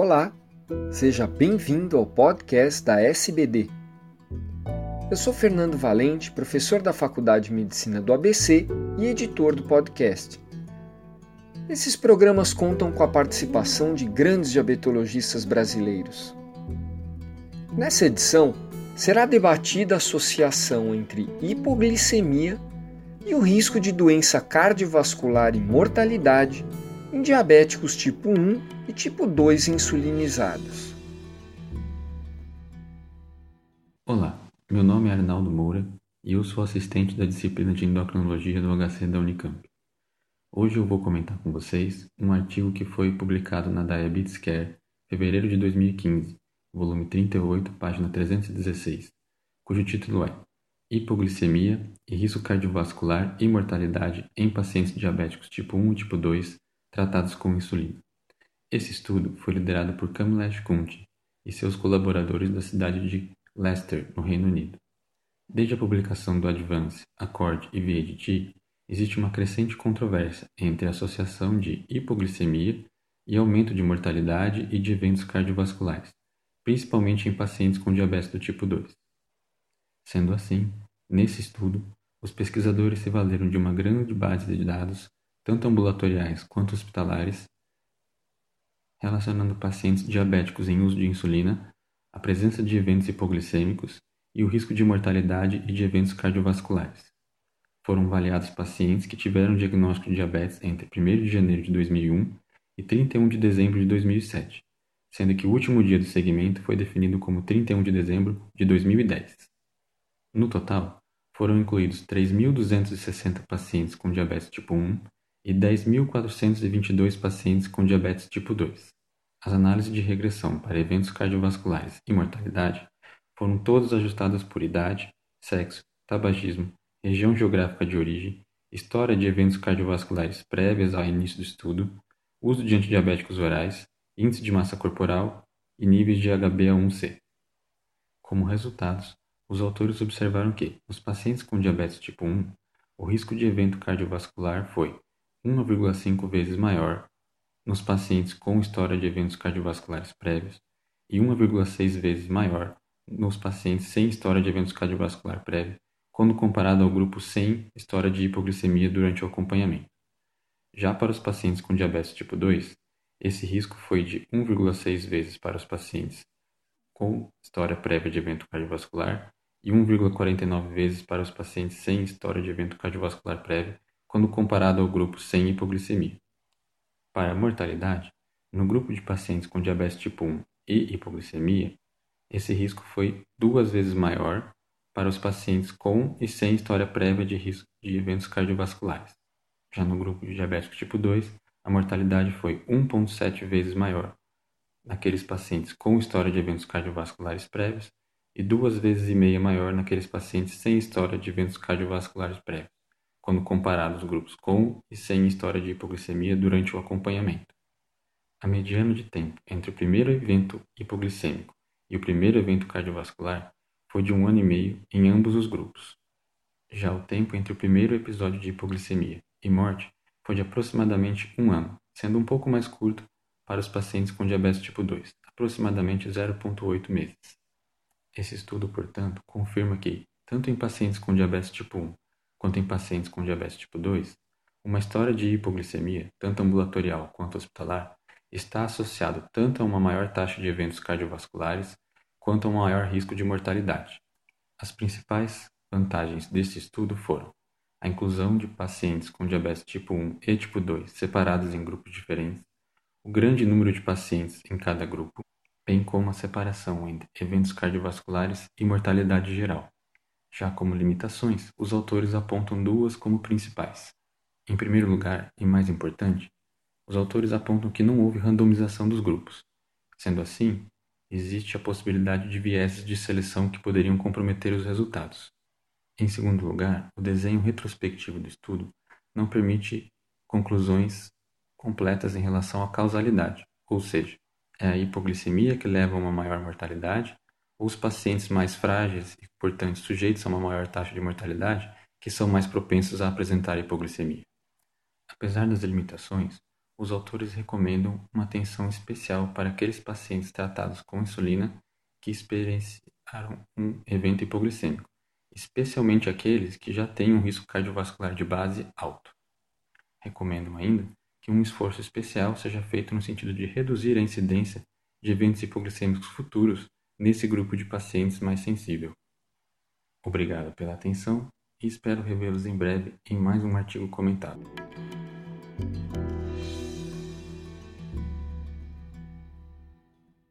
Olá, seja bem-vindo ao podcast da SBD. Eu sou Fernando Valente, professor da Faculdade de Medicina do ABC e editor do podcast. Esses programas contam com a participação de grandes diabetologistas brasileiros. Nessa edição, será debatida a associação entre hipoglicemia e o risco de doença cardiovascular e mortalidade em diabéticos tipo 1 e tipo 2 insulinizados. Olá, meu nome é Arnaldo Moura e eu sou assistente da disciplina de endocrinologia do HC da Unicamp. Hoje eu vou comentar com vocês um artigo que foi publicado na Diabetes Care, fevereiro de 2015, volume 38, página 316, cujo título é Hipoglicemia e risco cardiovascular e mortalidade em pacientes diabéticos tipo 1 e tipo 2 tratados com insulina. Esse estudo foi liderado por Kamlesh Kunti e seus colaboradores da cidade de Leicester, no Reino Unido. Desde a publicação do Advance, Accord e VHT, existe uma crescente controvérsia entre a associação de hipoglicemia e aumento de mortalidade e de eventos cardiovasculares, principalmente em pacientes com diabetes do tipo 2. Sendo assim, nesse estudo, os pesquisadores se valeram de uma grande base de dados tanto ambulatoriais quanto hospitalares, relacionando pacientes diabéticos em uso de insulina, a presença de eventos hipoglicêmicos e o risco de mortalidade e de eventos cardiovasculares. Foram avaliados pacientes que tiveram diagnóstico de diabetes entre 1 de janeiro de 2001 e 31 de dezembro de 2007, sendo que o último dia do segmento foi definido como 31 de dezembro de 2010. No total, foram incluídos 3.260 pacientes com diabetes tipo 1 e 10.422 pacientes com diabetes tipo 2. As análises de regressão para eventos cardiovasculares e mortalidade foram todas ajustadas por idade, sexo, tabagismo, região geográfica de origem, história de eventos cardiovasculares prévias ao início do estudo, uso de antidiabéticos orais, índice de massa corporal e níveis de HbA1c. Como resultados, os autores observaram que, nos pacientes com diabetes tipo 1, o risco de evento cardiovascular foi 1,5 vezes maior nos pacientes com história de eventos cardiovasculares prévios e 1,6 vezes maior nos pacientes sem história de eventos cardiovascular prévio, quando comparado ao grupo sem história de hipoglicemia durante o acompanhamento. Já para os pacientes com diabetes tipo 2, esse risco foi de 1,6 vezes para os pacientes com história prévia de evento cardiovascular e 1,49 vezes para os pacientes sem história de evento cardiovascular prévio quando comparado ao grupo sem hipoglicemia. Para a mortalidade, no grupo de pacientes com diabetes tipo 1 e hipoglicemia, esse risco foi duas vezes maior para os pacientes com e sem história prévia de risco de eventos cardiovasculares. Já no grupo de diabético tipo 2, a mortalidade foi 1,7 vezes maior naqueles pacientes com história de eventos cardiovasculares prévios e duas vezes e meia maior naqueles pacientes sem história de eventos cardiovasculares prévios quando comparados grupos com e sem história de hipoglicemia durante o acompanhamento. A mediana de tempo entre o primeiro evento hipoglicêmico e o primeiro evento cardiovascular foi de um ano e meio em ambos os grupos. Já o tempo entre o primeiro episódio de hipoglicemia e morte foi de aproximadamente um ano, sendo um pouco mais curto para os pacientes com diabetes tipo 2, aproximadamente 0,8 meses. Esse estudo, portanto, confirma que, tanto em pacientes com diabetes tipo 1 quanto em pacientes com diabetes tipo 2, uma história de hipoglicemia, tanto ambulatorial quanto hospitalar, está associado tanto a uma maior taxa de eventos cardiovasculares quanto a um maior risco de mortalidade. As principais vantagens deste estudo foram a inclusão de pacientes com diabetes tipo 1 e tipo 2 separados em grupos diferentes, o grande número de pacientes em cada grupo, bem como a separação entre eventos cardiovasculares e mortalidade geral. Já como limitações, os autores apontam duas como principais. Em primeiro lugar, e mais importante, os autores apontam que não houve randomização dos grupos. Sendo assim, existe a possibilidade de vieses de seleção que poderiam comprometer os resultados. Em segundo lugar, o desenho retrospectivo do estudo não permite conclusões completas em relação à causalidade, ou seja, é a hipoglicemia que leva a uma maior mortalidade os pacientes mais frágeis e, portanto, sujeitos a uma maior taxa de mortalidade, que são mais propensos a apresentar hipoglicemia. Apesar das limitações, os autores recomendam uma atenção especial para aqueles pacientes tratados com insulina que experienciaram um evento hipoglicêmico, especialmente aqueles que já têm um risco cardiovascular de base alto. Recomendam ainda que um esforço especial seja feito no sentido de reduzir a incidência de eventos hipoglicêmicos futuros nesse grupo de pacientes mais sensível. Obrigado pela atenção e espero revê-los em breve em mais um artigo comentado.